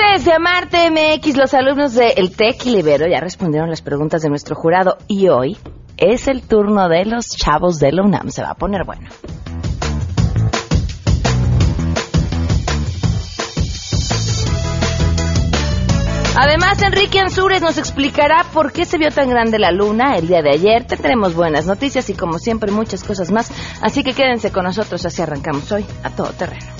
Martes de Marte MX, los alumnos de El TEC y Libero ya respondieron las preguntas de nuestro jurado y hoy es el turno de los chavos de la UNAM. Se va a poner bueno. Además, Enrique Ansures nos explicará por qué se vio tan grande la luna el día de ayer. Tendremos buenas noticias y, como siempre, muchas cosas más. Así que quédense con nosotros, así arrancamos hoy a todo terreno.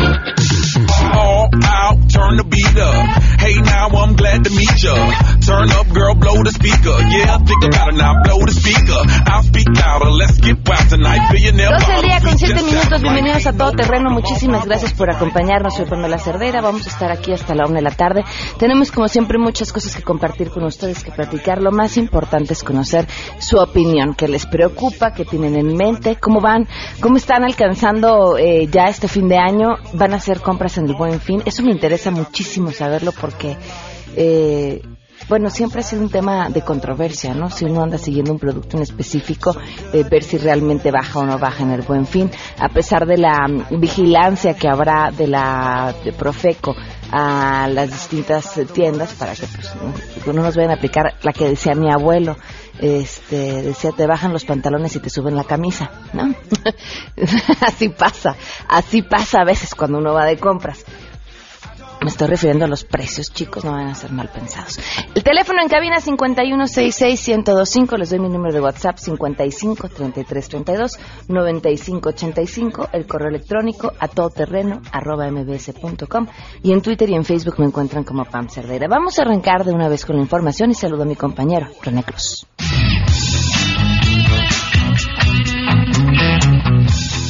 Turn the beat up. Hey, now I'm glad to meet ya. Turn up, girl, blow the speaker. Yeah, think about it now, blow the speaker. I'll speak louder, let's get wild tonight. Billionaire 12 al día con bottles, 7 just minutos. Bienvenidos a Todo Terreno. Muchísimas gracias por acompañarnos. Soy Pamela Cerdera. Vamos a estar aquí hasta la una de la tarde. Tenemos, como siempre, muchas cosas que compartir con ustedes, que platicar. Lo más importante es conocer su opinión, qué les preocupa, qué tienen en mente, cómo van, cómo están alcanzando eh, ya este fin de año. Van a hacer compras en el Buen Fin. Eso me interesa muchísimo saberlo porque... Eh, bueno, siempre ha sido un tema de controversia, ¿no? Si uno anda siguiendo un producto en específico, eh, ver si realmente baja o no baja en el buen fin, a pesar de la mm, vigilancia que habrá de la de Profeco a las distintas tiendas para que pues, no, no nos vayan a aplicar la que decía mi abuelo, este decía te bajan los pantalones y te suben la camisa, ¿no? así pasa, así pasa a veces cuando uno va de compras. Me estoy refiriendo a los precios, chicos, no van a ser mal pensados. El teléfono en cabina 5166-1025, les doy mi número de WhatsApp 553332-9585, el correo electrónico a mbs.com y en Twitter y en Facebook me encuentran como Pam Cerdeira. Vamos a arrancar de una vez con la información y saludo a mi compañero René Cruz.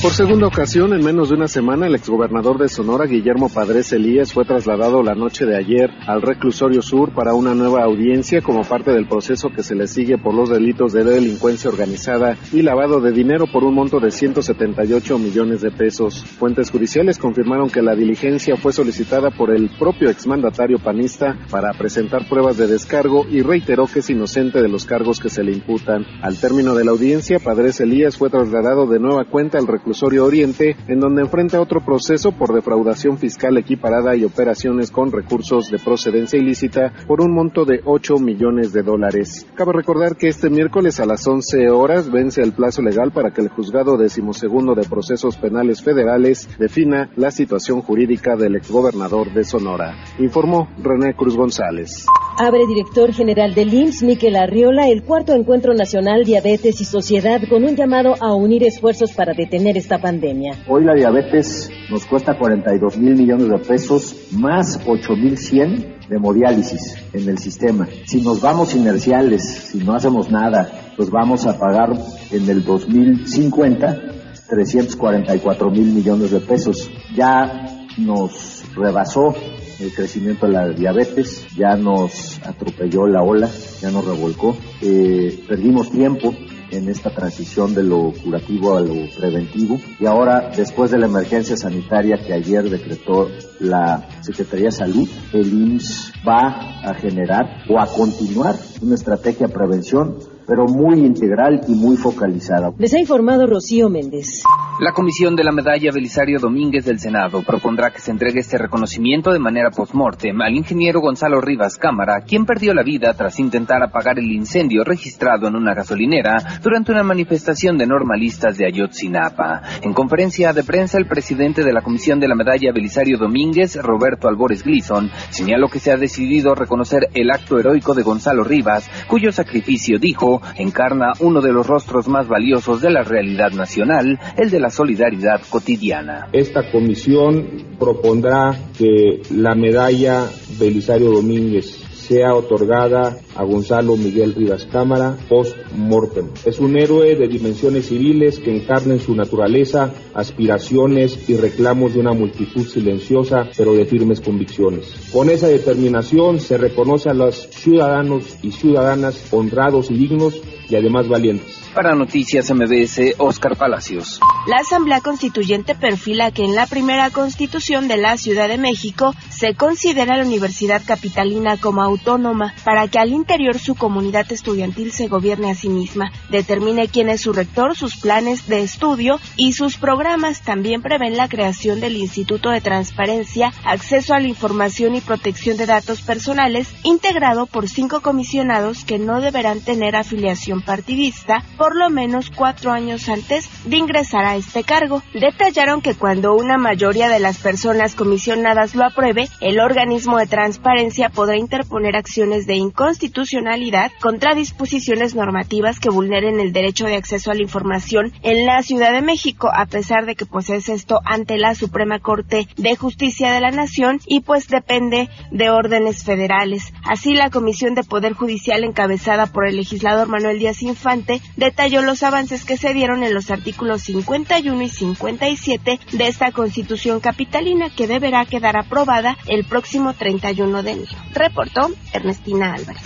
Por segunda ocasión, en menos de una semana, el exgobernador de Sonora, Guillermo Padres Elías, fue trasladado la noche de ayer al reclusorio sur para una nueva audiencia como parte del proceso que se le sigue por los delitos de delincuencia organizada y lavado de dinero por un monto de 178 millones de pesos. Fuentes judiciales confirmaron que la diligencia fue solicitada por el propio exmandatario panista para presentar pruebas de descargo y reiteró que es inocente de los cargos que se le imputan. Al término de la audiencia, Padres Elías fue trasladado de nueva cuenta al reclusorio Oriente, en donde enfrenta otro proceso por defraudación fiscal equiparada y operaciones con recursos de procedencia ilícita por un monto de 8 millones de dólares. Cabe recordar que este miércoles a las 11 horas vence el plazo legal para que el juzgado decimosegundo de procesos penales federales defina la situación jurídica del exgobernador de Sonora. Informó René Cruz González. Abre director general del IMSS, Miquel Arriola, el cuarto encuentro nacional Diabetes y Sociedad con un llamado a unir esfuerzos para detener esta pandemia. Hoy la diabetes nos cuesta 42 mil millones de pesos más 8 mil 100 de hemodiálisis en el sistema. Si nos vamos inerciales, si no hacemos nada, pues vamos a pagar en el 2050 344 mil millones de pesos. Ya nos rebasó el crecimiento de la diabetes, ya nos atropelló la ola, ya nos revolcó. Eh, perdimos tiempo en esta transición de lo curativo a lo preventivo. Y ahora después de la emergencia sanitaria que ayer decretó la Secretaría de Salud, el IMSS va a generar o a continuar una estrategia de prevención pero muy integral y muy focalizada. Les ha informado Rocío Méndez. La Comisión de la Medalla Belisario Domínguez del Senado propondrá que se entregue este reconocimiento de manera post-mortem al ingeniero Gonzalo Rivas Cámara, quien perdió la vida tras intentar apagar el incendio registrado en una gasolinera durante una manifestación de normalistas de Ayotzinapa. En conferencia de prensa, el presidente de la Comisión de la Medalla Belisario Domínguez, Roberto Albores Gleason, señaló que se ha decidido reconocer el acto heroico de Gonzalo Rivas, cuyo sacrificio, dijo, encarna uno de los rostros más valiosos de la realidad nacional, el de la solidaridad cotidiana. Esta comisión propondrá que la medalla Belisario Domínguez sea otorgada a Gonzalo Miguel Rivas Cámara post-mortem. Es un héroe de dimensiones civiles que encarna en su naturaleza aspiraciones y reclamos de una multitud silenciosa pero de firmes convicciones. Con esa determinación se reconoce a los ciudadanos y ciudadanas honrados y dignos y además valientes. Para Noticias MBS, Oscar Palacios. La Asamblea Constituyente perfila que en la primera constitución de la Ciudad de México se considera la Universidad Capitalina como autónoma para que al interior su comunidad estudiantil se gobierne a sí misma, determine quién es su rector, sus planes de estudio y sus programas. También prevén la creación del Instituto de Transparencia, Acceso a la Información y Protección de Datos Personales, integrado por cinco comisionados que no deberán tener afiliación partidista por lo menos cuatro años antes de ingresar a este cargo. Detallaron que cuando una mayoría de las personas comisionadas lo apruebe, el organismo de transparencia podrá interponer acciones de inconstitucionalidad contra disposiciones normativas que vulneren el derecho de acceso a la información en la Ciudad de México, a pesar de que pues es esto ante la Suprema Corte de Justicia de la Nación y pues depende de órdenes federales. Así la Comisión de Poder Judicial encabezada por el legislador Manuel Díaz Infante de detalló los avances que se dieron en los artículos 51 y 57 de esta Constitución capitalina que deberá quedar aprobada el próximo 31 de enero. Reportó Ernestina Álvarez.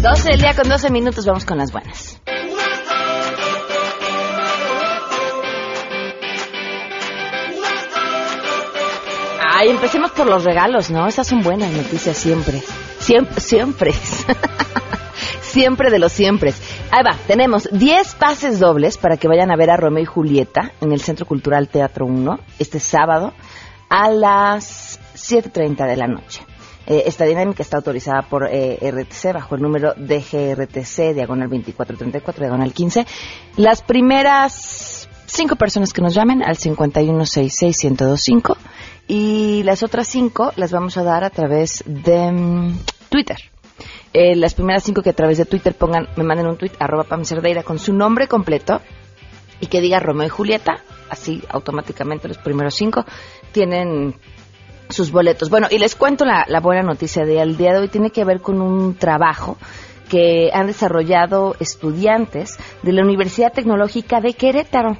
12 del día con 12 minutos, vamos con las buenas. Ay, empecemos por los regalos, ¿no? Esas son buenas noticias siempre. Siempre, siempre. siempre de los siempre. Ahí va, tenemos 10 pases dobles para que vayan a ver a Romeo y Julieta en el Centro Cultural Teatro 1 este sábado a las 7.30 de la noche. Eh, esta dinámica está autorizada por eh, RTC bajo el número DGRTC, diagonal 2434, diagonal 15. Las primeras cinco personas que nos llamen al 5166-1025 y las otras cinco las vamos a dar a través de mm, Twitter. Eh, las primeras cinco que a través de Twitter pongan, me manden un tweet, arroba Pam Cerdeira, con su nombre completo y que diga Romeo y Julieta, así automáticamente los primeros cinco tienen sus boletos. Bueno, y les cuento la, buena noticia del día de hoy, tiene que ver con un trabajo que han desarrollado estudiantes de la Universidad Tecnológica de Querétaro.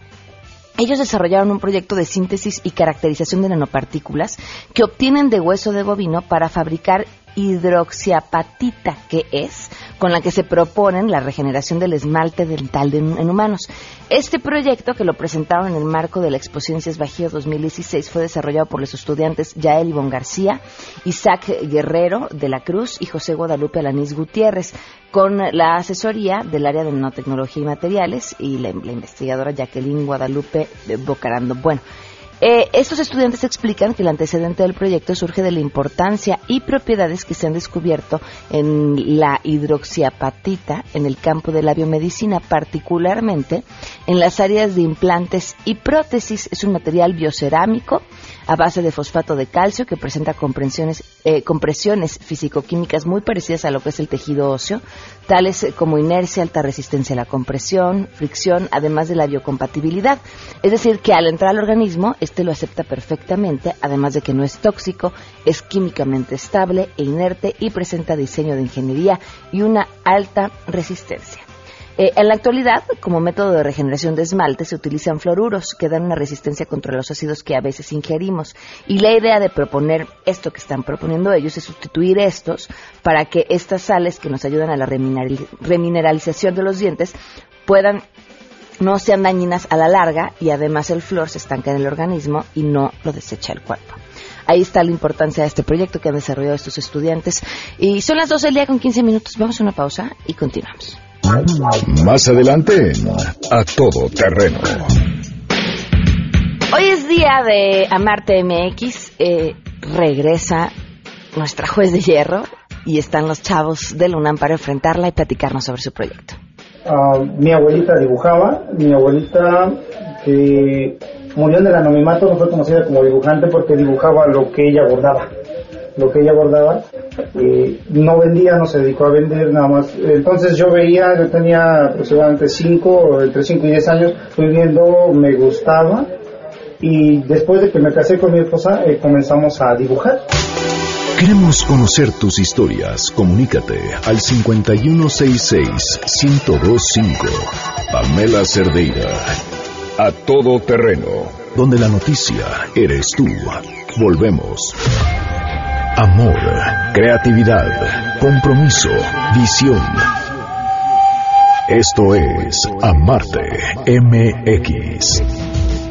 Ellos desarrollaron un proyecto de síntesis y caracterización de nanopartículas que obtienen de hueso de bovino para fabricar hidroxiapatita, que es con la que se proponen la regeneración del esmalte dental en humanos. Este proyecto, que lo presentaron en el marco de la Exposición Bajío 2016, fue desarrollado por los estudiantes Yael Ivonne García, Isaac Guerrero de la Cruz y José Guadalupe Alanís Gutiérrez, con la asesoría del área de nanotecnología y materiales y la, la investigadora Jacqueline Guadalupe Bocarando. Bueno, eh, estos estudiantes explican que el antecedente del proyecto surge de la importancia y propiedades que se han descubierto en la hidroxiapatita en el campo de la biomedicina, particularmente en las áreas de implantes y prótesis. Es un material biocerámico a base de fosfato de calcio que presenta compresiones, eh, compresiones fisicoquímicas muy parecidas a lo que es el tejido óseo, tales como inercia, alta resistencia a la compresión, fricción, además de la biocompatibilidad. Es decir, que al entrar al organismo, este lo acepta perfectamente, además de que no es tóxico, es químicamente estable e inerte y presenta diseño de ingeniería y una alta resistencia. Eh, en la actualidad, como método de regeneración de esmalte, se utilizan fluoruros que dan una resistencia contra los ácidos que a veces ingerimos. Y la idea de proponer esto que están proponiendo ellos es sustituir estos para que estas sales que nos ayudan a la remineralización de los dientes puedan no sean dañinas a la larga y además el flor se estanca en el organismo y no lo desecha el cuerpo. Ahí está la importancia de este proyecto que han desarrollado estos estudiantes. Y son las 12 del día con 15 minutos. Vamos a una pausa y continuamos. Más adelante, a todo terreno. Hoy es día de Amarte MX. Eh, regresa nuestra juez de hierro y están los chavos de UNAM para enfrentarla y platicarnos sobre su proyecto. Uh, mi abuelita dibujaba, mi abuelita que murió en el anonimato no fue conocida como dibujante porque dibujaba lo que ella bordaba lo que ella bordaba, eh, no vendía, no se dedicó a vender nada más. Entonces yo veía, yo tenía aproximadamente 5, entre 5 y 10 años, fui viendo, me gustaba y después de que me casé con mi esposa eh, comenzamos a dibujar. Queremos conocer tus historias. Comunícate al 5166-1025. Pamela Cerdeira. A todo terreno. Donde la noticia eres tú. Volvemos. Amor, creatividad, compromiso, visión. Esto es Amarte MX.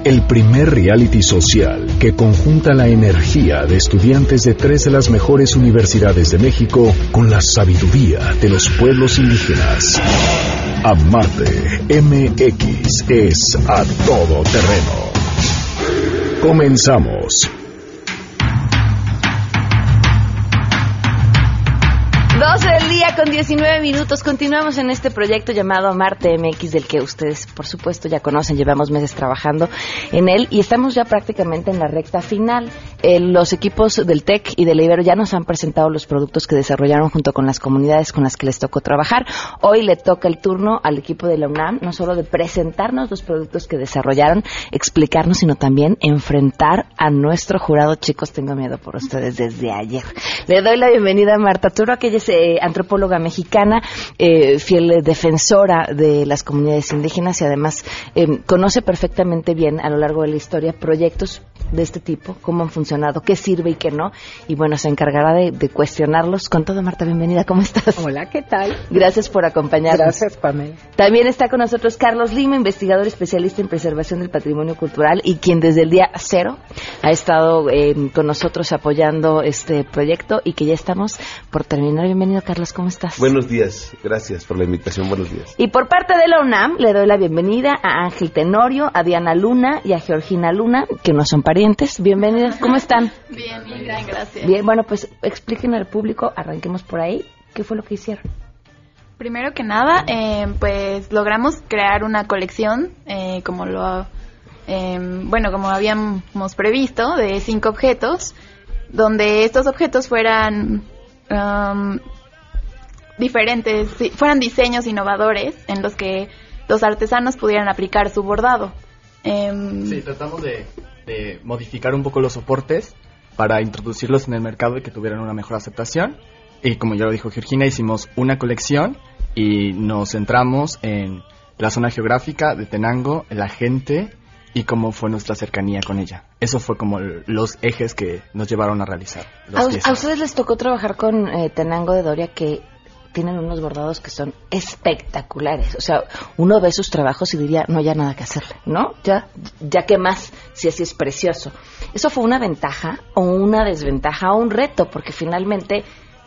El primer reality social que conjunta la energía de estudiantes de tres de las mejores universidades de México con la sabiduría de los pueblos indígenas. Amarte MX es a todo terreno. Comenzamos. 12 del día con 19 minutos. Continuamos en este proyecto llamado Marte MX, del que ustedes, por supuesto, ya conocen. Llevamos meses trabajando en él y estamos ya prácticamente en la recta final. Eh, los equipos del TEC y del Ibero ya nos han presentado los productos que desarrollaron junto con las comunidades con las que les tocó trabajar. Hoy le toca el turno al equipo de la UNAM, no solo de presentarnos los productos que desarrollaron, explicarnos, sino también enfrentar a nuestro jurado. Chicos, tengo miedo por ustedes desde ayer. Le doy la bienvenida a Marta Turo, que eh, antropóloga mexicana, eh, fiel defensora de las comunidades indígenas y además eh, conoce perfectamente bien a lo largo de la historia proyectos de este tipo, cómo han funcionado, qué sirve y qué no. Y bueno, se encargará de, de cuestionarlos. Con todo, Marta, bienvenida, ¿cómo estás? Hola, ¿qué tal? Gracias por acompañarnos. Gracias, Pamela. También está con nosotros Carlos Lima, investigador especialista en preservación del patrimonio cultural y quien desde el día cero ha estado eh, con nosotros apoyando este proyecto y que ya estamos por terminar. Bienvenido, Carlos, ¿cómo estás? Buenos días, gracias por la invitación, buenos días. Y por parte de la UNAM le doy la bienvenida a Ángel Tenorio, a Diana Luna y a Georgina Luna, que no son parientes. Bienvenidos, ¿cómo están? Bien, bien, gracias. Bien, bueno, pues expliquen al público, arranquemos por ahí, ¿qué fue lo que hicieron? Primero que nada, eh, pues logramos crear una colección, eh, como lo, eh, bueno, como habíamos previsto, de cinco objetos, donde estos objetos fueran um, diferentes, fueran diseños innovadores en los que los artesanos pudieran aplicar su bordado. Em, Sí, tratamos de, de modificar un poco los soportes para introducirlos en el mercado y que tuvieran una mejor aceptación. Y como ya lo dijo Georgina, hicimos una colección y nos centramos en la zona geográfica de Tenango, la gente y cómo fue nuestra cercanía con ella. Eso fue como los ejes que nos llevaron a realizar. los A, a ustedes les tocó trabajar con eh, Tenango de Doria que tienen unos bordados que son espectaculares. O sea, uno ve sus trabajos y diría, no, ya nada que hacerle, ¿no? Ya, ya que más, si así es precioso. ¿Eso fue una ventaja o una desventaja o un reto? Porque finalmente,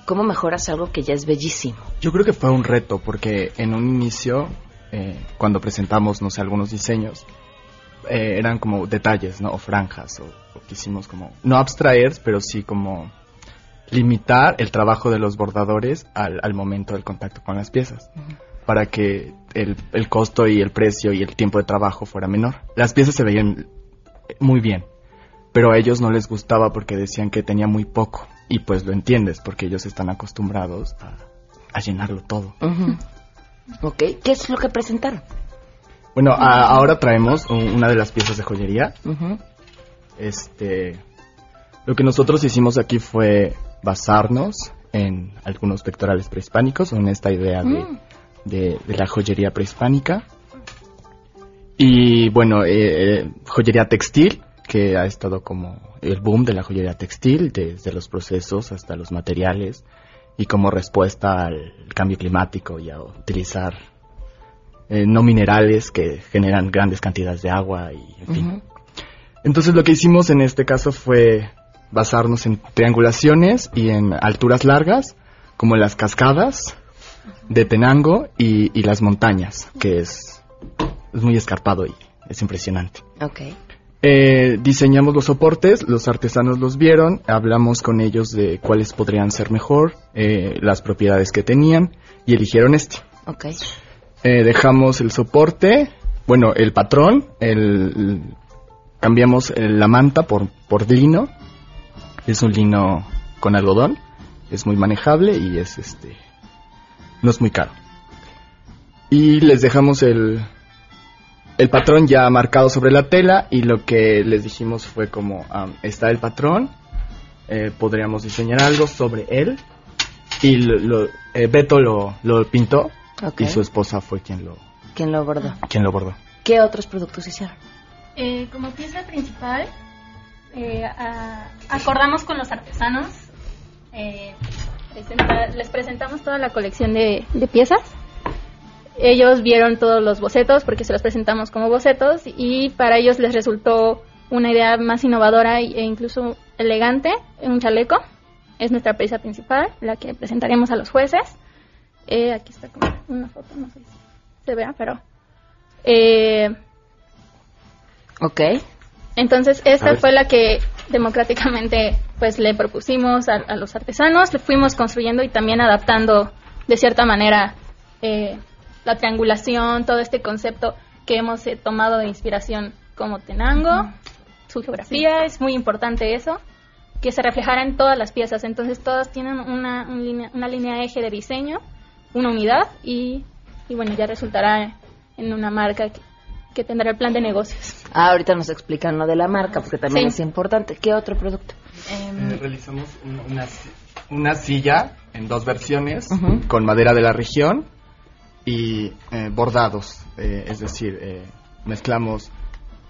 ¿cómo mejoras algo que ya es bellísimo? Yo creo que fue un reto porque en un inicio, eh, cuando presentamos, no sé, algunos diseños, eh, eran como detalles, ¿no? O franjas, o, o quisimos como, no abstraer, pero sí como limitar el trabajo de los bordadores al, al momento del contacto con las piezas, para que el, el costo y el precio y el tiempo de trabajo fuera menor. Las piezas se veían muy bien, pero a ellos no les gustaba porque decían que tenía muy poco, y pues lo entiendes, porque ellos están acostumbrados a, a llenarlo todo. Ok, ¿qué es lo que presentaron? Bueno, a- ahora traemos un- una de las piezas de joyería. Este, lo que nosotros hicimos aquí fue basarnos en algunos pectorales prehispánicos, en esta idea de, Mm. de- de la joyería prehispánica. Y bueno, eh, eh, joyería textil, que ha estado como el boom de la joyería textil, desde los procesos hasta los materiales, y como respuesta al cambio climático y a utilizar eh, no minerales que generan grandes cantidades de agua y en fin. Entonces lo que hicimos en este caso fue basarnos en triangulaciones y en alturas largas, como las cascadas de Tenango y, y las montañas, que es, es muy escarpado y es impresionante. Ok. Eh, diseñamos los soportes, los artesanos los vieron, hablamos con ellos de cuáles podrían ser mejor, eh, las propiedades que tenían y eligieron este. Ok. Eh, dejamos el soporte, bueno, el patrón, el, el- cambiamos eh, la manta por, por lino. Es un lino con algodón, es muy manejable y es este no es muy caro. Y les dejamos el el patrón ya marcado sobre la tela y lo que les dijimos fue como, am, está el patrón, eh, podríamos diseñar algo sobre él y lo, lo- eh, Beto lo, lo pintó y su esposa fue quien lo, ¿Quién lo bordó? quien lo bordó. ¿Qué otros productos hicieron? Eh, como pieza principal, eh, a- acordamos con los artesanos, eh, les presentamos toda la colección de, de piezas. Ellos vieron todos los bocetos porque se los presentamos como bocetos y para ellos les resultó una idea más innovadora e incluso elegante, un chaleco. Es nuestra pieza principal, la que presentaremos a los jueces. Eh, aquí está como una foto, no sé si se vea, pero... Eh, Ok. Entonces, esta fue la que democráticamente pues le propusimos a, a los artesanos, le fuimos construyendo y también adaptando de cierta manera eh, la triangulación, todo este concepto que hemos eh, tomado de inspiración como Tenango, su geografía, es muy importante eso, que se reflejara en todas las piezas, entonces todas tienen una, un una línea eje de diseño, una unidad y, y bueno, ya resultará en una marca que, que tendrá el plan de negocios. Ah, ahorita nos explican lo de la marca, porque también Sí. es importante. ¿Qué otro producto? Eh, realizamos un- una, una silla en dos versiones con madera de la región y eh, bordados, eh, es decir, eh, mezclamos...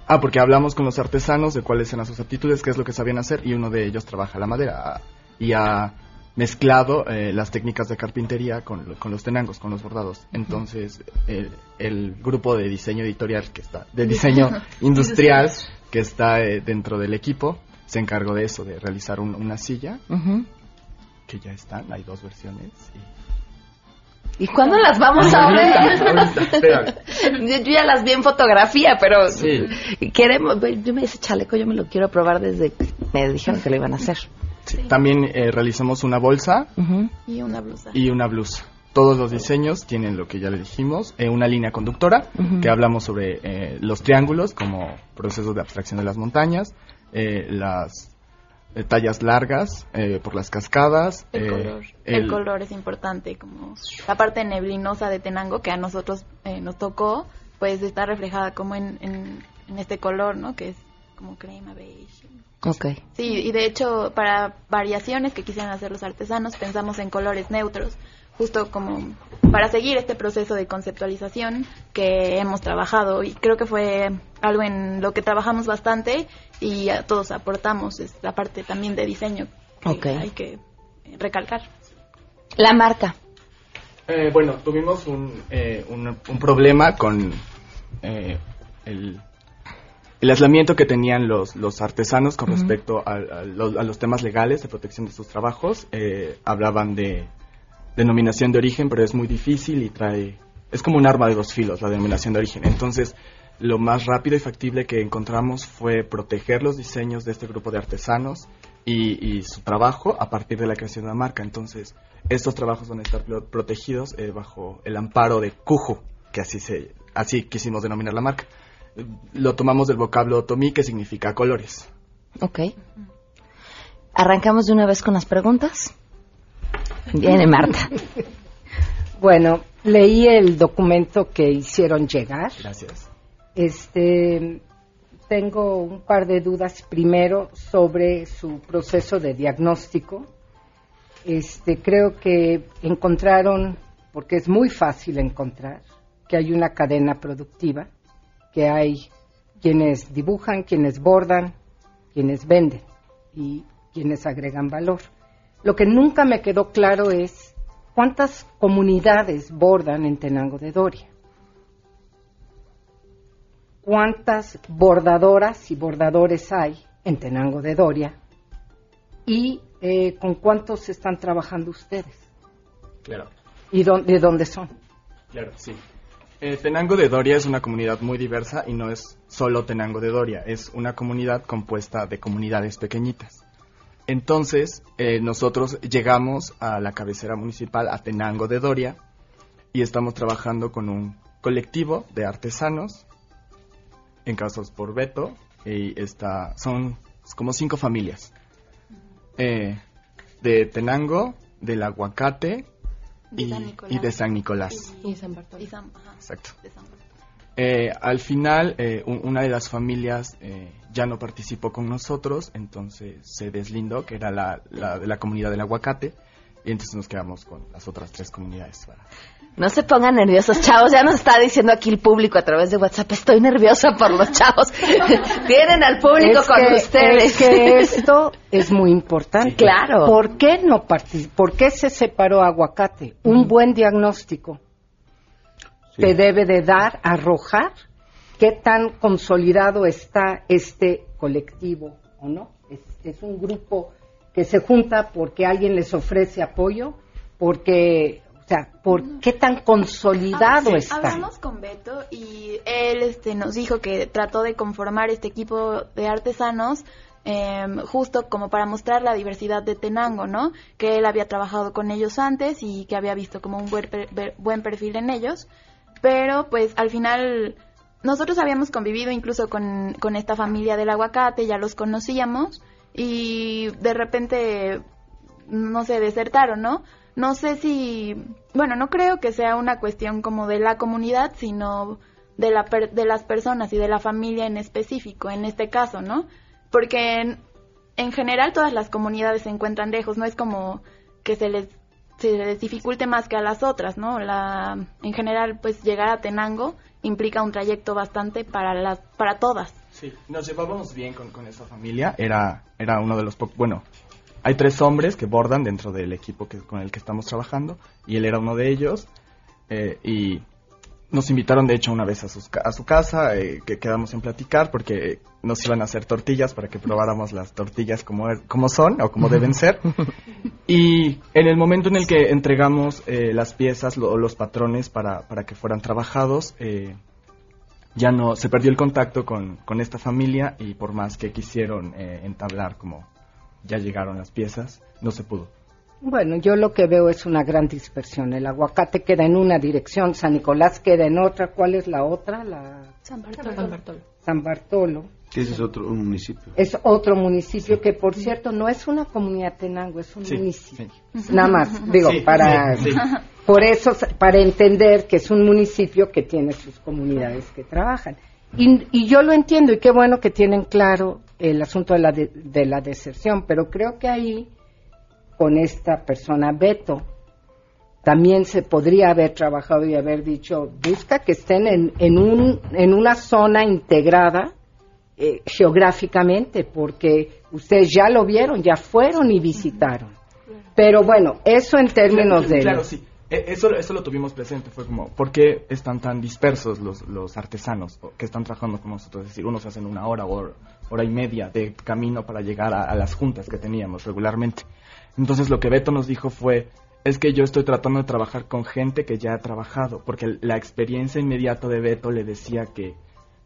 Ah, porque hablamos con los artesanos de cuáles eran sus aptitudes, qué es lo que sabían hacer y uno de ellos trabaja la madera ah, y ha mezclado eh, las técnicas de carpintería con, con los tenangos, con los bordados. Entonces, el, el grupo de diseño editorial que está, de diseño industrial que está eh, dentro del equipo, se encargó de eso, de realizar un- una silla, que ya están, hay dos versiones. ¿Y cuándo las vamos a ver? Ahorita, ahorita, espérame. yo, ya las vi en fotografía, pero Sí. queremos, yo me ese chaleco, yo me lo quiero probar desde que me dijeron que lo iban a hacer. También eh, realizamos una bolsa Y una blusa. y una blusa. Todos los diseños tienen lo que ya le dijimos, eh, una línea conductora, que hablamos sobre eh, los triángulos como procesos de abstracción de las montañas, eh, las eh, tallas largas eh, por las cascadas, El eh, color. el- El color es importante, como la parte neblinosa de Tenango que a nosotros eh, nos tocó, pues está reflejada como en, en, en este color, ¿no? Que es como crema, beige. Ok. Sí, y de hecho para variaciones que quisieran hacer los artesanos pensamos en colores neutros, justo como para seguir este proceso de conceptualización que hemos trabajado y creo que fue algo en lo que trabajamos bastante y a todos aportamos, es la parte también de diseño que Ok. hay que recalcar. La marca. Eh, bueno, tuvimos un, eh, un, un problema con eh, el, el aislamiento que tenían los, los artesanos con respecto a, a los, a los temas legales de protección de sus trabajos. Eh, hablaban de denominación de origen, pero es muy difícil y trae... Es como un arma de dos filos, la denominación de origen. Entonces, lo más rápido y factible que encontramos fue proteger los diseños de este grupo de artesanos y, y su trabajo a partir de la creación de la marca. Entonces, estos trabajos van a estar pro- protegidos eh, bajo el amparo de Cujo, que así se, así quisimos denominar la marca. Lo tomamos del vocablo otomí, que significa colores. Ok. ¿Arrancamos de una vez con las preguntas? Viene Marta. Bueno, leí el documento que hicieron llegar. Gracias. Este, tengo un par de dudas primero sobre su proceso de diagnóstico. Este, creo que encontraron, porque es muy fácil encontrar, que hay una cadena productiva, que hay quienes dibujan, quienes bordan, quienes venden y quienes agregan valor. Lo que nunca me quedó claro es cuántas comunidades bordan en Tenango de Doria. cuántas bordadoras y bordadores hay en Tenango de Doria y eh, con cuántos están trabajando ustedes Claro. y dó- de dónde son. Claro, sí. Eh, Tenango de Doria es una comunidad muy diversa y no es solo Tenango de Doria, es una comunidad compuesta de comunidades pequeñitas. Entonces, eh, nosotros llegamos a la cabecera municipal, a Tenango de Doria, y estamos trabajando con un colectivo de artesanos, encabezados por Beto, y está, son como cinco familias. Eh, de Tenango, del Aguacate De y, San Nicolás. y de San Nicolás. Y San Bartolo. Y San, ajá, Exacto. de San Bartolo. Eh, al final, eh, un- una de las familias eh, ya no participó con nosotros, entonces se deslindó, que era la, la de la comunidad del aguacate, y entonces nos quedamos con las otras tres comunidades. para- No se pongan nerviosos, chavos. Ya nos está diciendo aquí el público a través de WhatsApp. Estoy nerviosa por los chavos. Tienen al público Es con que- ustedes. Es que esto es muy importante. Claro. ¿Por qué no ¿Por qué se separó aguacate? Un buen diagnóstico te debe de dar, arrojar qué tan consolidado está este colectivo o no. Es, es un grupo que se junta porque alguien les ofrece apoyo, porque, sea, por qué tan consolidado Ah, sí. está. Hablamos con Beto y él este, nos dijo que trató de conformar este equipo de artesanos em, justo como para mostrar la diversidad de Tenango, ¿no? Que él había trabajado con ellos antes y que había visto como un buen, per- buen perfil en ellos, pero pues al final nosotros habíamos convivido incluso con, con esta familia del aguacate, ya los conocíamos y de repente no sé, desertaron, ¿no? No sé si, bueno, no creo que sea una cuestión como de la comunidad, sino de, la per- de las personas y de la familia en específico, en este caso, ¿no? Porque en, en general todas las comunidades se encuentran lejos, no es como que se les, se les dificulte más que a las otras, ¿no? La, en general, pues llegar a Tenango implica un trayecto bastante para, las, para todas. Sí, nos llevábamos bien con, con esa familia. Era, era uno de los pocos. Bueno, hay tres hombres que bordan dentro del equipo que, con el que estamos trabajando. Y él era uno de ellos. eh, y nos invitaron, de hecho, una vez a, sus a su casa. eh, que quedamos en platicar porque nos iban a hacer tortillas para que probáramos las tortillas como, er- como son o como deben ser. Y en el momento en el que entregamos eh, las piezas o los patrones para, para que fueran trabajados, eh, ya no se perdió el contacto con, con esta familia y por más que quisieron eh, entablar como ya llegaron las piezas, no se pudo. Bueno, yo lo que veo es una gran dispersión. El aguacate queda en una dirección, San Nicolás queda en otra. ¿Cuál es la otra? La San Bartolo. San Bartolo. Que ese es otro un municipio. Es otro municipio que, por cierto, no es una comunidad tenango, es un Sí, municipio. sí. Nada más, digo, Sí, para... sí, sí. Por eso, para entender que es un municipio que tiene sus comunidades que trabajan. Y, y yo lo entiendo, y qué bueno que tienen claro el asunto de la, de, de la deserción, pero creo que ahí, con esta persona, Beto, también se podría haber trabajado y haber dicho, busca que estén en, en, un, en una zona integrada eh, geográficamente, porque ustedes ya lo vieron, ya fueron y visitaron. Pero bueno, eso en términos de... Claro, sí. E- Eso, eso lo tuvimos presente, fue como, ¿por qué están tan dispersos los, los artesanos que están trabajando con nosotros? Es decir, unos hacen una hora o hora, hora y media de camino para llegar a, a las juntas que teníamos regularmente. Entonces lo que Beto nos dijo fue, es que yo estoy tratando de trabajar con gente que ya ha trabajado, porque la experiencia inmediata de Beto le decía que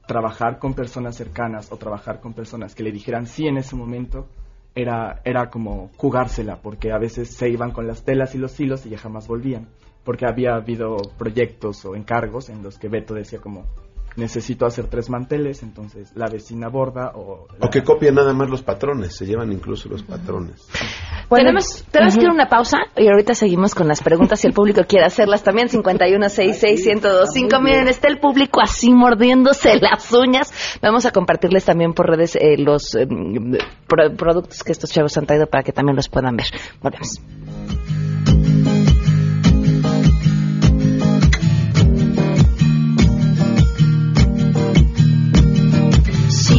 trabajar con personas cercanas o trabajar con personas que le dijeran sí en ese momento era, era como jugársela, porque a veces se iban con las telas y los hilos y ya jamás volvían, porque había habido proyectos o encargos en los que Beto decía como necesito hacer tres manteles, entonces la vecina borda o... O que copian nada más los patrones, se llevan incluso los patrones. tenemos tenemos que ir a una pausa y ahorita seguimos con las preguntas si el público quiere hacerlas también 5166125 miren está el público así mordiéndose las uñas. Vamos a compartirles también por redes eh, los eh, pro- productos que estos chavos han traído para que también los puedan ver. Volvemos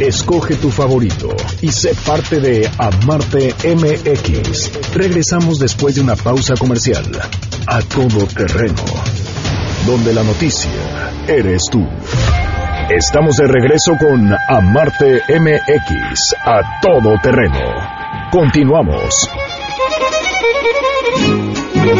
Escoge tu favorito y sé parte de Amarte MX. Regresamos después de una pausa comercial. A todo terreno. Donde la noticia eres tú. Estamos de regreso con Amarte MX. A todo terreno. Continuamos. 12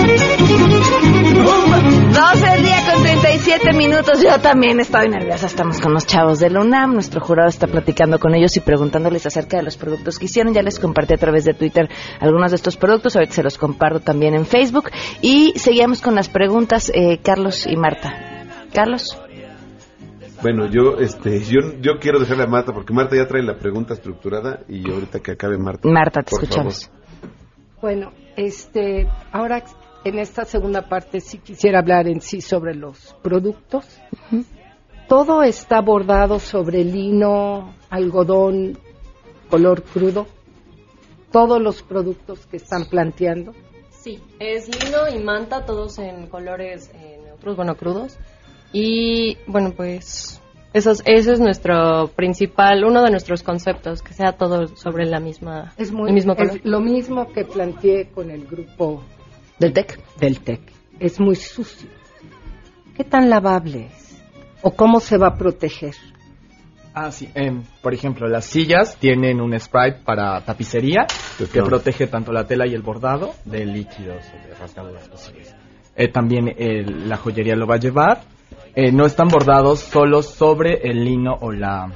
del día con 37 minutos. Yo también estoy nerviosa. Estamos con los chavos de la UNAM. Nuestro jurado está platicando con ellos y preguntándoles acerca de los productos que hicieron. Ya les compartí a través de Twitter algunos de estos productos. Ahorita se los comparto también en Facebook. Y seguimos con las preguntas, eh, Carlos y Marta. Carlos. Bueno, yo, este, yo, yo quiero dejarle a Marta porque Marta ya trae la pregunta estructurada y ahorita que acabe Marta. Marta, te por escuchamos. favor. Bueno, este, ahora en esta segunda parte sí quisiera hablar en sí sobre los productos. Todo está bordado sobre lino, algodón, color crudo. Todos los productos que están planteando. Sí, es lino y manta, todos en colores eh, neutros, bueno, crudos. Y bueno, pues eso es, eso es nuestro principal, uno de nuestros conceptos, que sea todo sobre la misma, Es muy, el mismo color. es lo mismo que planteé con el grupo del TEC. Del TEC. Es muy sucio. ¿Qué tan lavable es? ¿O cómo se va a proteger? Ah, sí. em, por ejemplo, las sillas tienen un spray para tapicería que protege tanto la tela y el bordado de líquidos o de rasgaduras posibles. Eh, también eh, la joyería lo va a llevar. Eh, no están bordados solo sobre el lino o la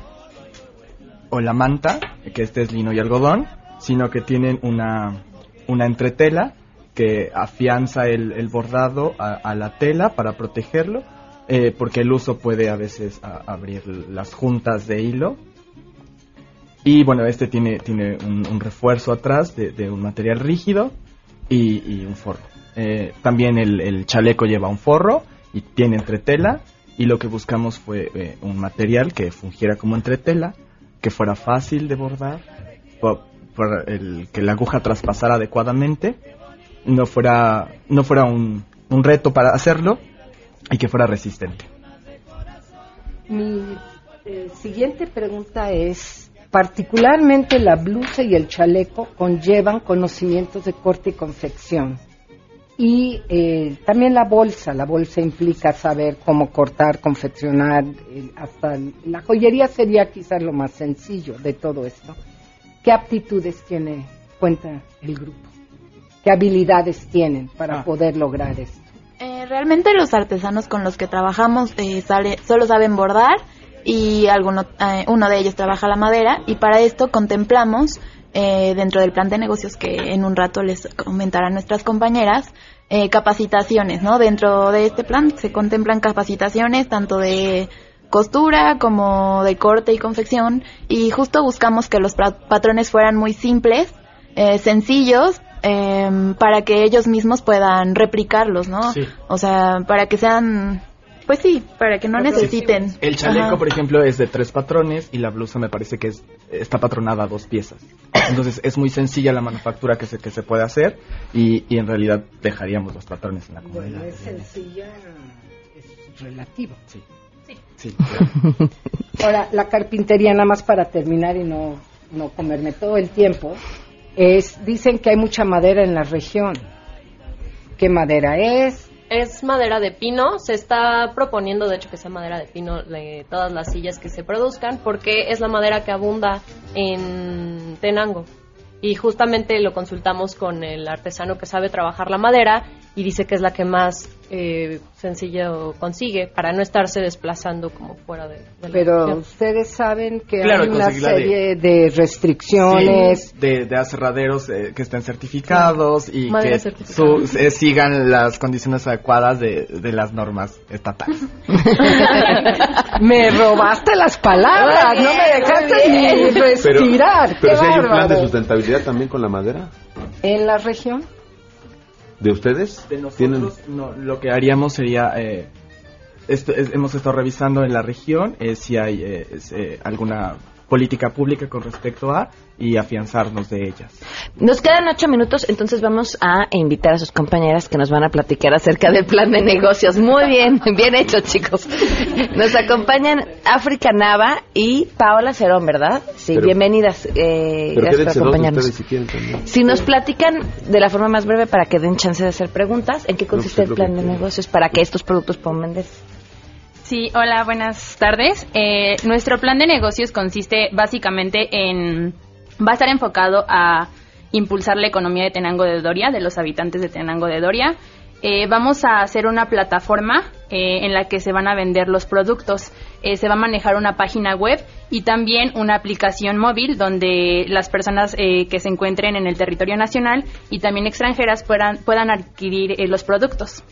o la manta, que este es lino y algodón, sino que tienen una, una entretela que afianza el, el bordado a, la tela para protegerlo, eh, porque el uso puede a veces abrir las juntas de hilo. Y bueno, este tiene, tiene un, refuerzo atrás de, de un material rígido y, y un forro. Eh, también el chaleco lleva un forro y tiene entretela y lo que buscamos fue eh, un material que fungiera como entretela, que fuera fácil de bordar, que la aguja traspasara adecuadamente, no fuera, no fuera un, un reto para hacerlo y que fuera resistente. Mi eh, siguiente pregunta es, particularmente la blusa y el chaleco conllevan conocimientos de corte y confección. Y eh, también la bolsa, la bolsa implica saber cómo cortar, confeccionar, eh, hasta la joyería sería quizás lo más sencillo de todo esto. ¿Qué aptitudes tiene cuenta el grupo? ¿Qué habilidades tienen para Ah. poder lograr esto? Eh, realmente los artesanos con los que trabajamos eh, sale- solo saben bordar y alguno, eh, uno de ellos trabaja la madera y para esto contemplamos eh, dentro del plan de negocios que en un rato les comentarán nuestras compañeras eh, capacitaciones, ¿no? Dentro de este plan se contemplan capacitaciones tanto de costura como de corte y confección y justo buscamos que los patrones fueran muy simples, eh, sencillos, em, para que ellos mismos puedan replicarlos, ¿no? Sí. O sea, para que sean, pues sí, para que no necesiten. El chaleco, Ajá. por ejemplo, es de tres patrones y la blusa me parece que es, está patronada a dos piezas. Entonces es muy sencilla la manufactura que se, que se puede hacer y, y en realidad dejaríamos los patrones en la Bueno, comunidad. es sencilla, es relativo. Sí. Sí, claro. Ahora, la carpintería, nada más para terminar y no, no comerme todo el tiempo, es, dicen que hay mucha madera en la región. ¿Qué madera es? Es madera de pino, se está proponiendo de hecho que sea madera de pino todas las sillas que se produzcan porque es la madera que abunda en Tenango. Y justamente lo consultamos con el artesano que sabe trabajar la madera y dice que es la que más eh, sencillo consigue para no estarse desplazando como fuera de, de la Pero región. ustedes saben que Claro, hay una conseguirla de- serie de, restricciones. Sí, de, de aserraderos eh, que estén certificados y que su- eh, sigan las condiciones adecuadas de, de las normas estatales. me robaste las palabras, no me dejaste ni respirar. Pero Qué si hay un plan de sustentabilidad también con la madera. ¿En la región? ¿De ustedes? De nosotros, no, lo que haríamos sería, eh, esto, es- hemos estado revisando en la región eh, si hay eh, es, eh, alguna política pública con respecto a y afianzarnos de ellas. Nos quedan ocho minutos, entonces vamos a invitar a sus compañeras que nos van a platicar acerca del plan de negocios. Muy bien, bien hecho, chicos. Nos acompañan África Nava y Paola Cerón, ¿verdad? Sí, Pero- bienvenidas. Eh, gracias por acompañarnos. si quieren también. Si nos platican de la forma más breve para que den chance de hacer preguntas, ¿en qué consiste pues, el lo plan de negocios para que estos productos puedan vender? Sí, hola, buenas tardes. Eh, nuestro plan de negocios consiste básicamente en, va a estar enfocado a impulsar la economía de Tenango de Doria, de los habitantes de Tenango de Doria. Eh, vamos a hacer una plataforma eh, en la que se van a vender los productos. Eh, se va a manejar una página web y también una aplicación móvil donde las personas eh, que se encuentren en el territorio nacional y también extranjeras puedan, puedan adquirir los productos.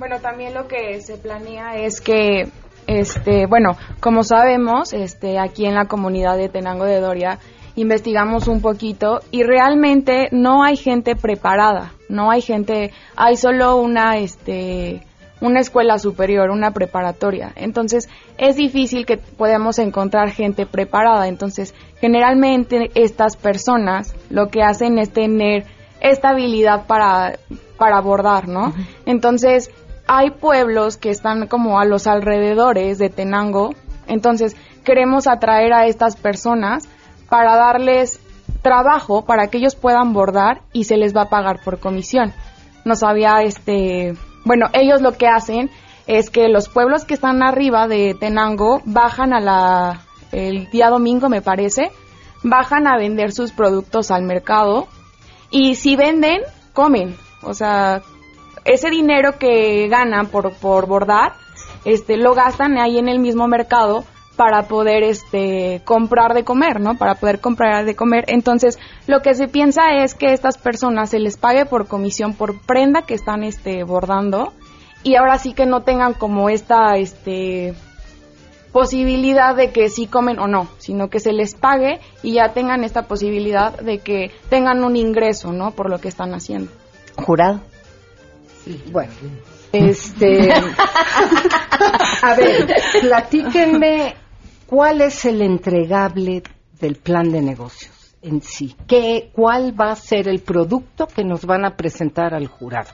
Bueno, también lo que se planea es que, este, bueno, como sabemos, este, aquí en la comunidad de Tenango de Doria investigamos un poquito y realmente no hay gente preparada, no hay gente, hay solo una, este, una escuela superior, una preparatoria. Entonces, es difícil que podamos encontrar gente preparada. Entonces, generalmente estas personas lo que hacen es tener esta habilidad para, para abordar, ¿no? Entonces, hay pueblos que están como a los alrededores de Tenango. Entonces, queremos atraer a estas personas para darles trabajo para que ellos puedan bordar y se les va a pagar por comisión. Nos había este bueno, ellos lo que hacen es que los pueblos que están arriba de Tenango bajan a la el día domingo me parece, bajan a vender sus productos al mercado y si venden, comen. O sea, ese dinero que ganan por, por bordar, este, lo gastan ahí en el mismo mercado para poder este comprar de comer, ¿no? Para poder comprar de comer. Entonces, lo que se piensa es que estas personas se les pague por comisión por prenda que están este bordando y ahora sí que no tengan como esta este posibilidad de que sí comen o no, sino que se les pague y ya tengan esta posibilidad de que tengan un ingreso, ¿no? Por lo que están haciendo. Jurado. Sí, bueno. Este, a ver, platíquenme cuál es el entregable del plan de negocios en sí. ¿Qué, ¿Cuál va a ser el producto que nos van a presentar al jurado?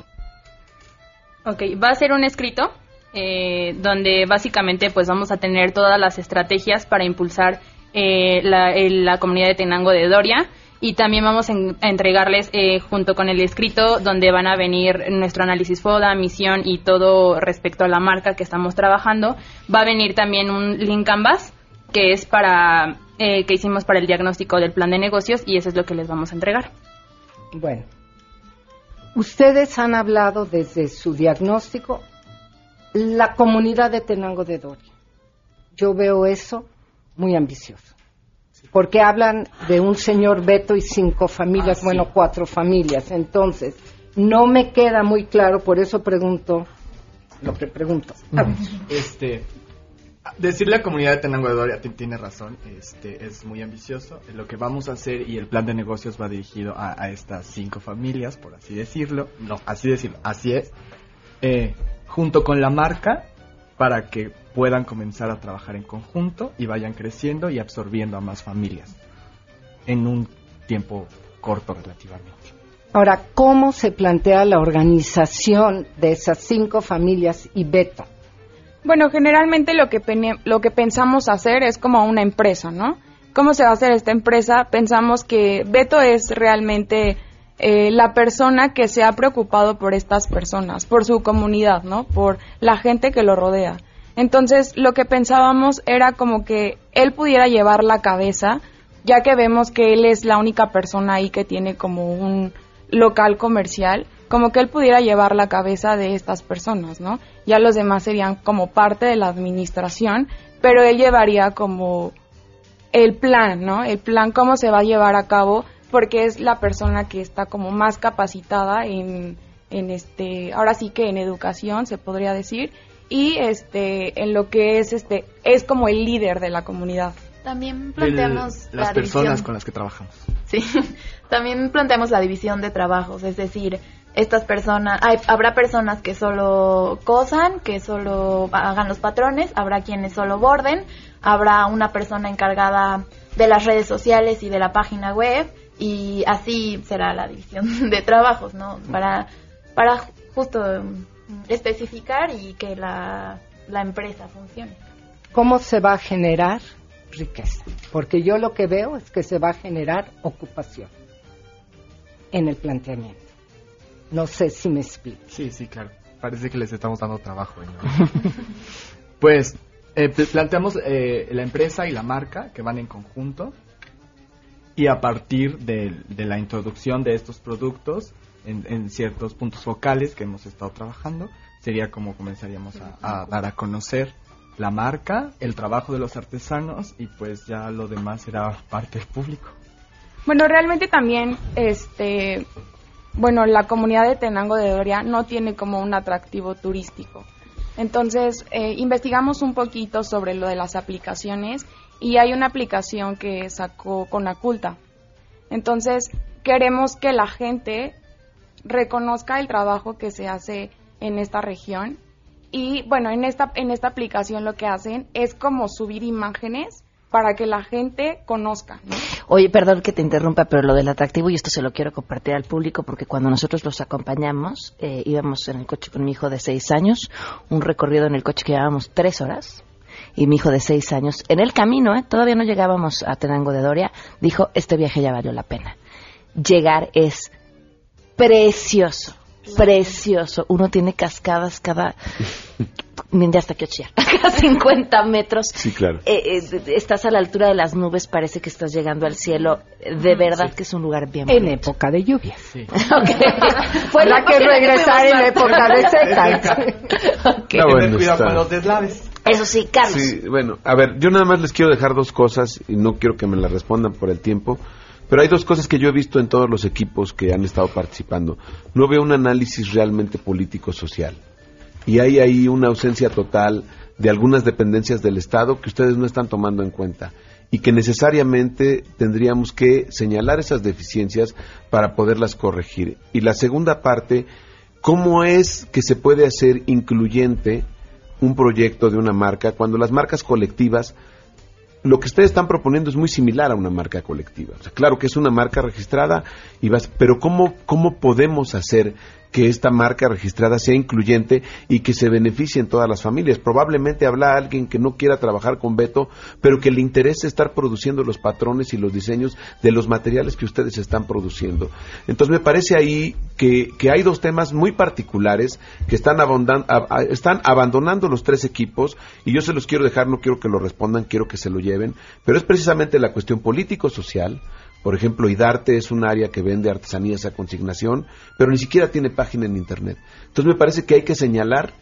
Ok, va a ser un escrito eh, donde básicamente pues vamos a tener todas las estrategias para impulsar eh, la, la comunidad de Tenango de Doria y también vamos a entregarles eh, junto con el escrito donde van a venir nuestro análisis FODA, misión y todo respecto a la marca que estamos trabajando. Va a venir también un link canvas que es para eh, que hicimos para el diagnóstico del plan de negocios y eso es lo que les vamos a entregar. Bueno, ustedes han hablado desde su diagnóstico la comunidad de Tenango de Doria. Yo veo eso muy ambicioso. Porque hablan de un señor Beto y cinco familias, bueno, cuatro familias. Entonces, no me queda muy claro, por eso pregunto lo que pregunto. A ver. Este, decir la comunidad de Tenango de Doria ti- tiene razón, este, es muy ambicioso. Lo que vamos a hacer y el plan de negocios va dirigido a, a estas cinco familias, por así decirlo. No, así decirlo, así es. Eh, junto con la marca para que puedan comenzar a trabajar en conjunto y vayan creciendo y absorbiendo a más familias en un tiempo corto relativamente. Ahora, ¿cómo se plantea la organización de esas cinco familias y Beto? Bueno, generalmente lo que, lo que pensamos hacer es como una empresa, ¿no? ¿Cómo se va a hacer esta empresa? Pensamos que Beto es realmente eh, la persona que se ha preocupado por estas personas, por su comunidad, ¿no? Por la gente que lo rodea. Entonces, lo que pensábamos era como que él pudiera llevar la cabeza, ya que vemos que él es la única persona ahí que tiene como un local comercial, como que él pudiera llevar la cabeza de estas personas, ¿no? Ya los demás serían como parte de la administración, pero él llevaría como el plan, ¿no? El plan cómo se va a llevar a cabo, porque es la persona que está como más capacitada en, en este, ahora sí que en educación se podría decir, y este, en lo que es este, es como el líder de la comunidad. También planteamos las la personas división. con las que trabajamos. Sí, también planteamos la división de trabajos, es decir, estas personas, hay- habrá personas que solo cosan, que solo hagan los patrones, habrá quienes solo borden, habrá una persona encargada de las redes sociales y de la página web y así será la división de trabajos, ¿no? Para, para justo mm, especificar y que la, la empresa funcione. ¿Cómo se va a generar riqueza? Porque yo lo que veo es que se va a generar ocupación en el planteamiento. No sé si me explico. Sí, sí, claro. Parece que les estamos dando trabajo. ¿no? pues eh, pl- planteamos eh, la empresa y la marca que van en conjunto y a partir de, de la introducción de estos productos en, en ciertos puntos focales que hemos estado trabajando, sería como comenzaríamos a, a dar a conocer la marca, el trabajo de los artesanos y pues ya lo demás será parte del público. Bueno, realmente también, este, bueno, la comunidad de Tenango de Doria no tiene como un atractivo turístico. Entonces, eh, investigamos un poquito sobre lo de las aplicaciones y hay una aplicación que sacó Conaculta. Entonces, queremos que la gente reconozca el trabajo que se hace en esta región y bueno, en esta en esta aplicación lo que hacen es como subir imágenes para que la gente conozca. ¿no? Oye, perdón que te interrumpa, pero lo del atractivo, y esto se lo quiero compartir al público, porque cuando nosotros los acompañamos, eh, íbamos en el coche con mi hijo de seis años, un recorrido en el coche que llevábamos tres horas, y mi hijo de seis años, en el camino, ¿eh? todavía no llegábamos a Tenango de Doria, dijo, este viaje ya valió la pena. Llegar es precioso, precioso. Uno tiene cascadas cada... Mira, hasta que ochía. Cada 50 metros. Sí, claro. Eh, eh, estás a la altura de las nubes, parece que estás llegando al cielo. De verdad que es un lugar bien En bonito. época de lluvia. Fue Habrá la que regresar en época de secas. Está bueno está. deslaves. Eso sí, Carlos. Sí, bueno, a ver, yo nada más les quiero dejar dos cosas y no quiero que me las respondan por el tiempo, pero hay dos cosas que yo he visto en todos los equipos que han estado participando. No veo un análisis realmente político-social y hay ahí una ausencia total de algunas dependencias del Estado que ustedes no están tomando en cuenta y que necesariamente tendríamos que señalar esas deficiencias para poderlas corregir. Y la segunda parte, ¿cómo es que se puede hacer incluyente un proyecto de una marca cuando las marcas colectivas lo que ustedes están proponiendo es muy similar a una marca colectiva. Claro que es una marca registrada, y vas, pero ¿cómo, ¿cómo podemos hacer que esta marca registrada sea incluyente y que se beneficie en todas las familias? Probablemente habla alguien que no quiera trabajar con Beto, pero que le interese estar produciendo los patrones y los diseños de los materiales que ustedes están produciendo. Entonces me parece ahí que, que hay dos temas muy particulares que están, abondan- están abandonando los tres equipos y yo se los quiero dejar, no quiero que lo respondan, quiero que se lo lleven, pero es precisamente la cuestión político-social. Por ejemplo, Idarte es un área que vende artesanías a consignación, pero ni siquiera tiene página en Internet. Entonces me parece que hay que señalar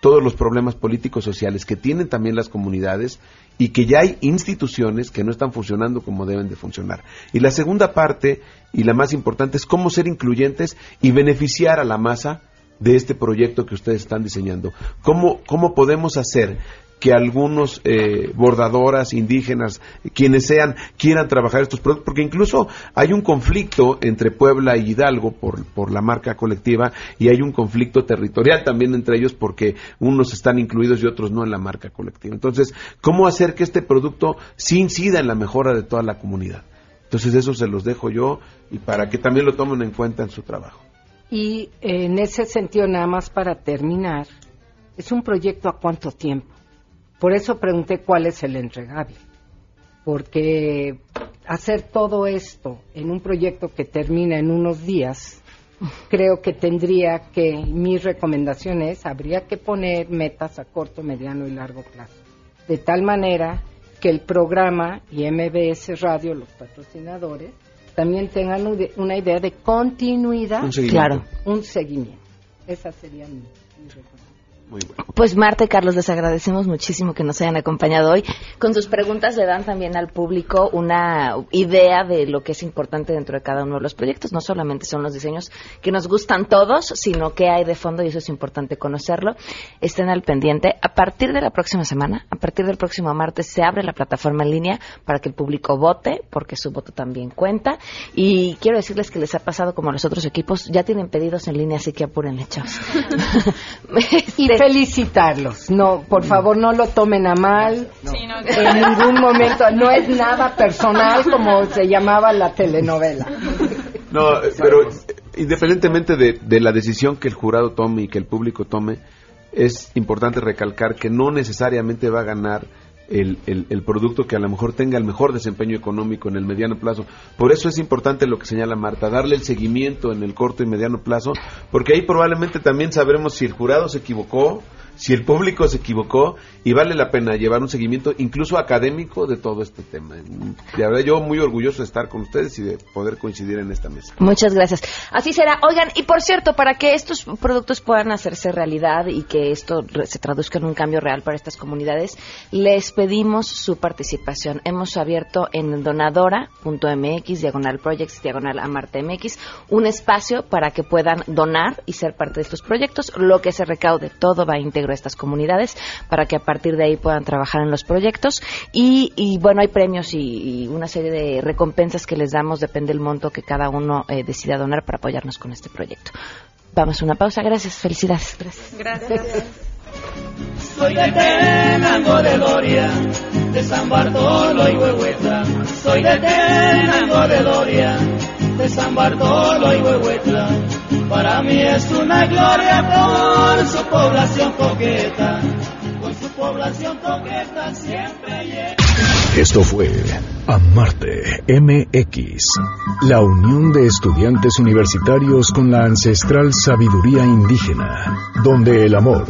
todos los problemas políticos sociales que tienen también las comunidades y que ya hay instituciones que no están funcionando como deben de funcionar. Y la segunda parte, y la más importante, es cómo ser incluyentes y beneficiar a la masa de este proyecto que ustedes están diseñando. ¿Cómo, cómo podemos hacer que algunos eh, bordadoras indígenas, quienes sean, quieran trabajar estos productos, porque incluso hay un conflicto entre Puebla y Hidalgo por, por la marca colectiva y hay un conflicto territorial también entre ellos porque unos están incluidos y otros no en la marca colectiva. Entonces, ¿cómo hacer que este producto sí incida en la mejora de toda la comunidad? Entonces, eso se los dejo yo y para que también lo tomen en cuenta en su trabajo. Y eh, en ese sentido, nada más para terminar, es un proyecto a cuánto tiempo. Por eso pregunté cuál es el entregable. Porque hacer todo esto en un proyecto que termina en unos días, creo que tendría que, mi recomendación es, habría que poner metas a corto, mediano y largo plazo. De tal manera que el programa y MBS Radio, los patrocinadores, también tengan una idea de continuidad. Un seguimiento. Claro. Un seguimiento. Esa sería mi, mi recomendación. Pues Marta y Carlos, les agradecemos muchísimo que nos hayan acompañado hoy. Con sus preguntas le dan también al público una idea de lo que es importante dentro de cada uno de los proyectos. No solamente son los diseños que nos gustan todos, sino que hay de fondo y eso es importante conocerlo. Estén al pendiente. A partir de la próxima semana, a partir del próximo martes, se abre la plataforma en línea para que el público vote, porque su voto también cuenta. Y quiero decirles que les ha pasado como a los otros equipos, ya tienen pedidos en línea, así que apúrenle, chavos. Y felicitarlos. No, por favor, no lo tomen a mal. En ningún momento. No es nada personal como se llamaba la telenovela. No, eh, pero eh, independientemente de, de la decisión que el jurado tome y que el público tome, es importante recalcar que no necesariamente va a ganar el, el- el producto que a lo mejor tenga el mejor desempeño económico en el mediano plazo. Por eso es importante lo que señala Marta, darle el seguimiento en el corto y mediano plazo, porque ahí probablemente también sabremos si el jurado se equivocó, si el público se equivocó y vale la pena llevar un seguimiento incluso académico de todo este tema. De verdad, yo muy orgulloso de estar con ustedes y de poder coincidir en esta mesa. Muchas gracias. Así será. Oigan, y por cierto, para que estos productos puedan hacerse realidad y que esto se traduzca en un cambio real para estas comunidades, les pedimos su participación. Hemos abierto en donadora.mx, diagonal projects, diagonal amarte MX, un espacio para que puedan donar y ser parte de estos proyectos. Lo que se recaude, todo va íntegro a estas comunidades para que a partir de ahí puedan trabajar en los proyectos. Y, y, bueno, hay premios y, y una serie de recompensas que les damos, depende del monto que cada uno eh, decida donar para apoyarnos con este proyecto. Vamos a una pausa. Gracias. Felicidades. Gracias. Gracias. Soy de Tenango de Doria, de San Bartolo y Huehuetla. Soy de Tenango de Doria, de San Bartolo y Huehuetla. Para mí es una gloria por su población coqueta, con su población coqueta siempre llega. Esto fue Amarte MX, la unión de estudiantes universitarios con la ancestral sabiduría indígena, donde el amor,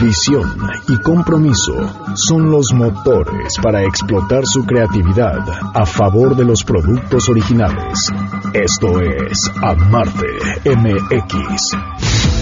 visión y compromiso son los motores para explotar su creatividad a favor de los productos originales. Esto es Amarte MX.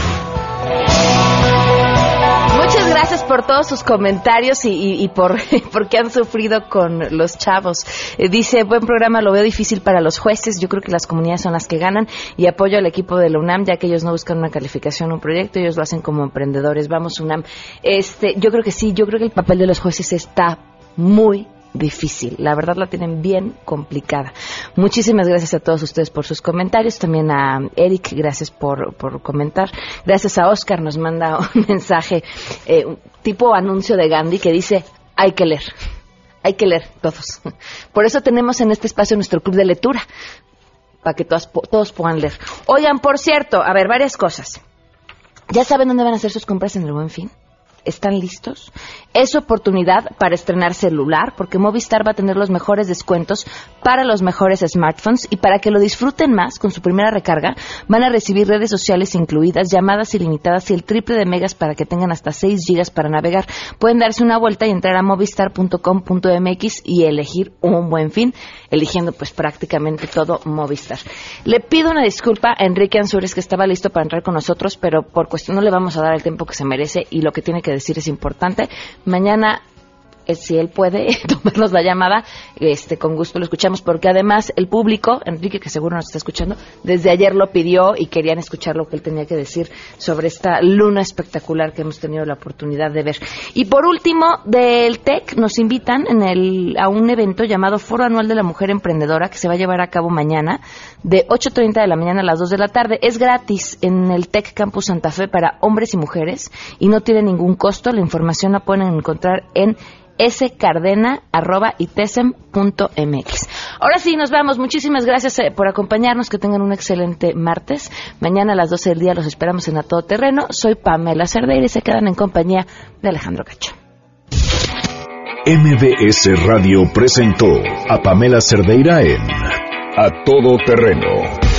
Por todos sus comentarios y, y- por porque han sufrido con los chavos. Eh, dice, buen programa, lo veo difícil para los jueces. Yo creo que las comunidades son las que ganan y apoyo al equipo de la UNAM, ya que ellos no buscan una calificación un proyecto, ellos lo hacen como emprendedores. Vamos, UNAM. Este, yo creo que sí, yo creo que el papel de los jueces está muy difícil. La verdad la tienen bien complicada. Muchísimas gracias a todos ustedes por sus comentarios. También a Eric, gracias por, por comentar. Gracias a Oscar, nos manda un mensaje eh, tipo anuncio de Gandhi que dice, hay que leer. Hay que leer todos. Por eso tenemos en este espacio nuestro club de lectura, para que todas, todos puedan leer. Oigan, por cierto, a ver, varias cosas. ¿Ya saben dónde van a hacer sus compras en el Buen Fin? ¿Están listos? Es oportunidad para estrenar celular porque Movistar va a tener los mejores descuentos para los mejores smartphones y para que lo disfruten más con su primera recarga van a recibir redes sociales incluidas, llamadas ilimitadas y el triple de megas para que tengan hasta 6 gigas para navegar. Pueden darse una vuelta y entrar a movistar.com.mx y elegir un buen fin, eligiendo pues prácticamente todo Movistar. Le pido una disculpa a Enrique Ansures que estaba listo para entrar con nosotros, pero por cuestión no le vamos a dar el tiempo que se merece y lo que tiene que decir es importante. Mañana eh, si él puede tomarnos la llamada, este, con gusto lo escuchamos, porque además el público, Enrique, que seguro nos está escuchando, desde ayer lo pidió y querían escuchar lo que él tenía que decir sobre esta luna espectacular que hemos tenido la oportunidad de ver. Y por último, del TEC nos invitan en el, a un evento llamado Foro Anual de la Mujer Emprendedora que se va a llevar a cabo mañana de 8.30 de la mañana a las 2 de la tarde. Es gratis en el TEC Campus Santa Fe para hombres y mujeres y no tiene ningún costo. La información la pueden encontrar en scardena.itesem.mx. Ahora sí, nos vamos. Muchísimas gracias eh, por acompañarnos. Que tengan un excelente martes. Mañana a las 12 del día los esperamos en A Todo Terreno. Soy Pamela Cerdeira y se quedan en compañía de Alejandro Cacho. MBS Radio presentó a Pamela Cerdeira en A Todo Terreno.